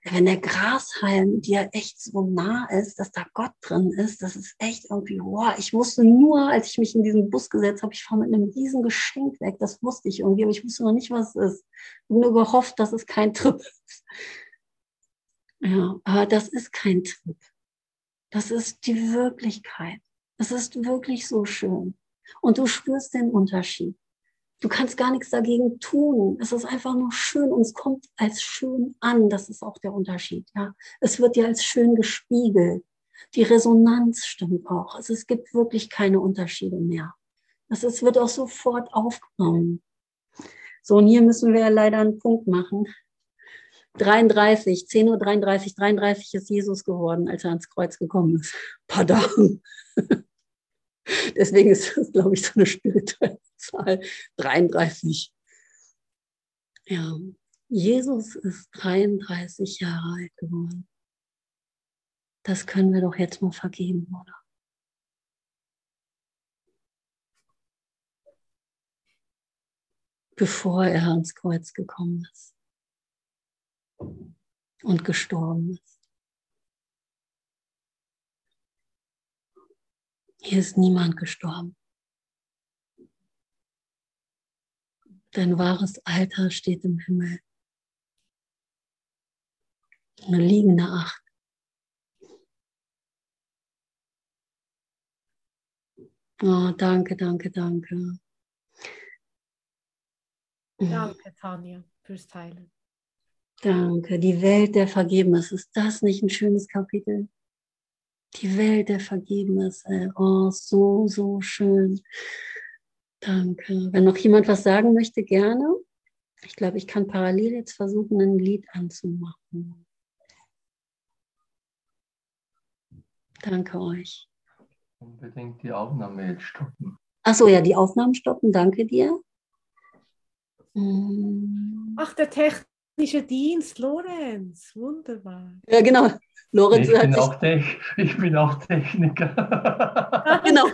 wenn der Grashalm dir echt so nah ist, dass da Gott drin ist, das ist echt irgendwie, wow, ich wusste nur, als ich mich in diesen Bus gesetzt habe, ich fahre mit einem riesen Geschenk weg, das wusste ich irgendwie, aber ich wusste noch nicht, was es ist. Ich habe nur gehofft, dass es kein Trip ist. Ja, aber das ist kein Trip. Das ist die Wirklichkeit. Es ist wirklich so schön. Und du spürst den Unterschied. Du kannst gar nichts dagegen tun. Es ist einfach nur schön und es kommt als schön an. Das ist auch der Unterschied. Ja, es wird dir als schön gespiegelt. Die Resonanz stimmt auch. Also es gibt wirklich keine Unterschiede mehr. Das ist, wird auch sofort aufgenommen. So, und hier müssen wir leider einen Punkt machen. 33, 10.33 Uhr, 33 ist Jesus geworden, als er ans Kreuz gekommen ist. Pardon. Deswegen ist das, glaube ich, so eine spirituelle Zahl 33. Ja, Jesus ist 33 Jahre alt geworden. Das können wir doch jetzt mal vergeben, oder? Bevor er ans Kreuz gekommen ist und gestorben ist. Hier ist niemand gestorben. Dein wahres Alter steht im Himmel. Eine liegende Acht. Oh, danke, danke, danke. Danke, Tanja, fürs Teilen. Danke. Die Welt der Vergebnis. Ist das nicht ein schönes Kapitel? Die Welt der Vergebnis. Oh, so, so schön. Danke. Wenn noch jemand was sagen möchte, gerne. Ich glaube, ich kann parallel jetzt versuchen, ein Lied anzumachen. Danke euch. Unbedingt die Aufnahme jetzt stoppen. Achso, ja, die Aufnahmen stoppen. Danke dir. Ach, der technische Dienst, Lorenz. Wunderbar. Ja, genau. Lorenz ich, bin auch ich bin auch Techniker. genau.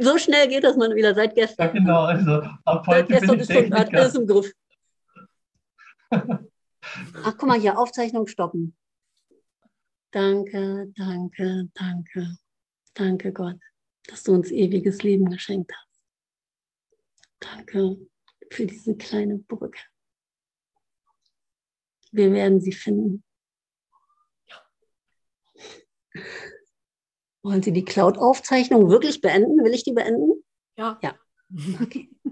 So schnell geht das mal wieder seit gestern. Ja, genau. Also ab heute seit gestern bin ich ist schon alles im Griff. Ach, guck mal hier, Aufzeichnung stoppen. Danke, danke, danke. Danke Gott, dass du uns ewiges Leben geschenkt hast. Danke für diese kleine Brücke. Wir werden sie finden. Wollen Sie die Cloud-Aufzeichnung wirklich beenden? Will ich die beenden? Ja. Ja. Okay.